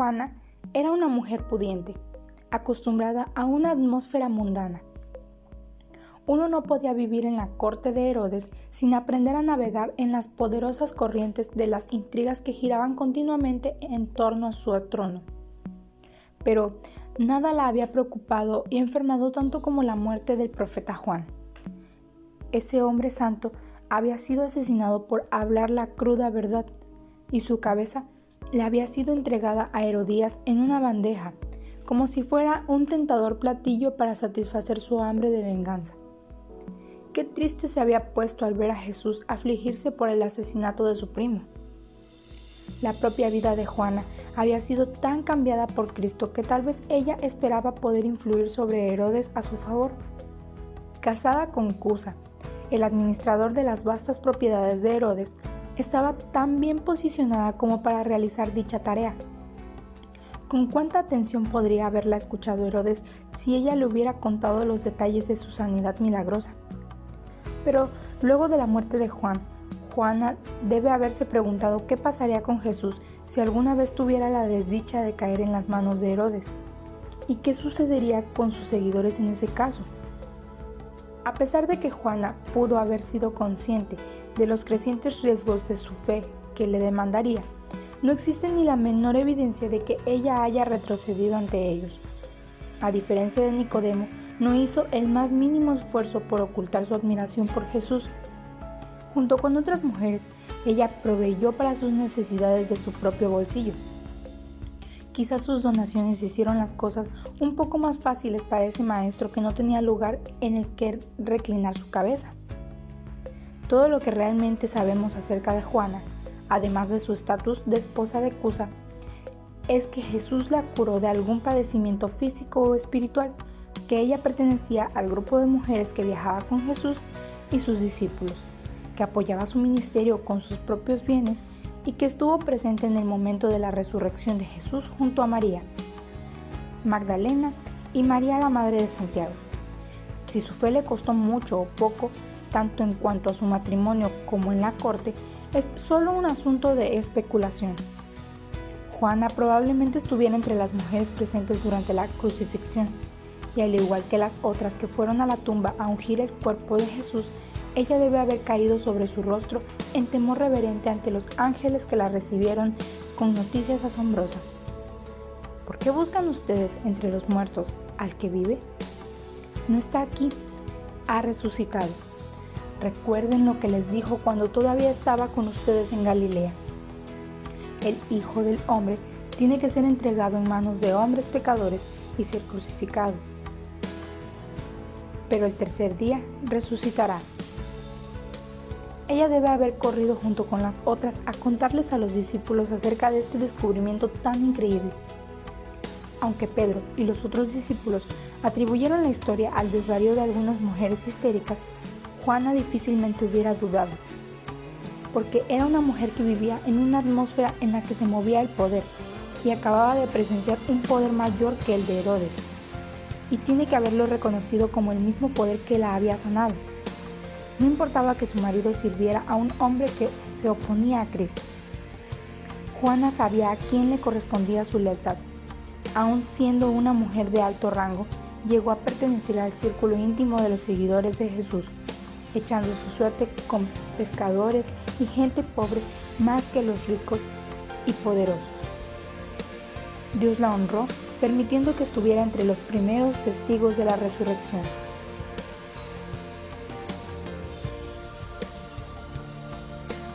Juana era una mujer pudiente, acostumbrada a una atmósfera mundana. Uno no podía vivir en la corte de Herodes sin aprender a navegar en las poderosas corrientes de las intrigas que giraban continuamente en torno a su trono. Pero nada la había preocupado y enfermado tanto como la muerte del profeta Juan. Ese hombre santo había sido asesinado por hablar la cruda verdad y su cabeza le había sido entregada a Herodías en una bandeja, como si fuera un tentador platillo para satisfacer su hambre de venganza. Qué triste se había puesto al ver a Jesús afligirse por el asesinato de su primo. La propia vida de Juana había sido tan cambiada por Cristo que tal vez ella esperaba poder influir sobre Herodes a su favor. Casada con Cusa, el administrador de las vastas propiedades de Herodes, estaba tan bien posicionada como para realizar dicha tarea. ¿Con cuánta atención podría haberla escuchado Herodes si ella le hubiera contado los detalles de su sanidad milagrosa? Pero luego de la muerte de Juan, Juana debe haberse preguntado qué pasaría con Jesús si alguna vez tuviera la desdicha de caer en las manos de Herodes. ¿Y qué sucedería con sus seguidores en ese caso? A pesar de que Juana pudo haber sido consciente de los crecientes riesgos de su fe que le demandaría, no existe ni la menor evidencia de que ella haya retrocedido ante ellos. A diferencia de Nicodemo, no hizo el más mínimo esfuerzo por ocultar su admiración por Jesús. Junto con otras mujeres, ella proveyó para sus necesidades de su propio bolsillo. Quizás sus donaciones hicieron las cosas un poco más fáciles para ese maestro que no tenía lugar en el que reclinar su cabeza. Todo lo que realmente sabemos acerca de Juana, además de su estatus de esposa de Cusa, es que Jesús la curó de algún padecimiento físico o espiritual, que ella pertenecía al grupo de mujeres que viajaba con Jesús y sus discípulos, que apoyaba su ministerio con sus propios bienes y que estuvo presente en el momento de la resurrección de Jesús junto a María, Magdalena y María la Madre de Santiago. Si su fe le costó mucho o poco, tanto en cuanto a su matrimonio como en la corte, es solo un asunto de especulación. Juana probablemente estuviera entre las mujeres presentes durante la crucifixión, y al igual que las otras que fueron a la tumba a ungir el cuerpo de Jesús, ella debe haber caído sobre su rostro en temor reverente ante los ángeles que la recibieron con noticias asombrosas. ¿Por qué buscan ustedes entre los muertos al que vive? No está aquí, ha resucitado. Recuerden lo que les dijo cuando todavía estaba con ustedes en Galilea. El Hijo del Hombre tiene que ser entregado en manos de hombres pecadores y ser crucificado. Pero el tercer día resucitará. Ella debe haber corrido junto con las otras a contarles a los discípulos acerca de este descubrimiento tan increíble. Aunque Pedro y los otros discípulos atribuyeron la historia al desvarío de algunas mujeres histéricas, Juana difícilmente hubiera dudado, porque era una mujer que vivía en una atmósfera en la que se movía el poder y acababa de presenciar un poder mayor que el de Herodes, y tiene que haberlo reconocido como el mismo poder que la había sanado. No importaba que su marido sirviera a un hombre que se oponía a Cristo. Juana sabía a quién le correspondía su lealtad. Aun siendo una mujer de alto rango, llegó a pertenecer al círculo íntimo de los seguidores de Jesús, echando su suerte con pescadores y gente pobre más que los ricos y poderosos. Dios la honró, permitiendo que estuviera entre los primeros testigos de la resurrección.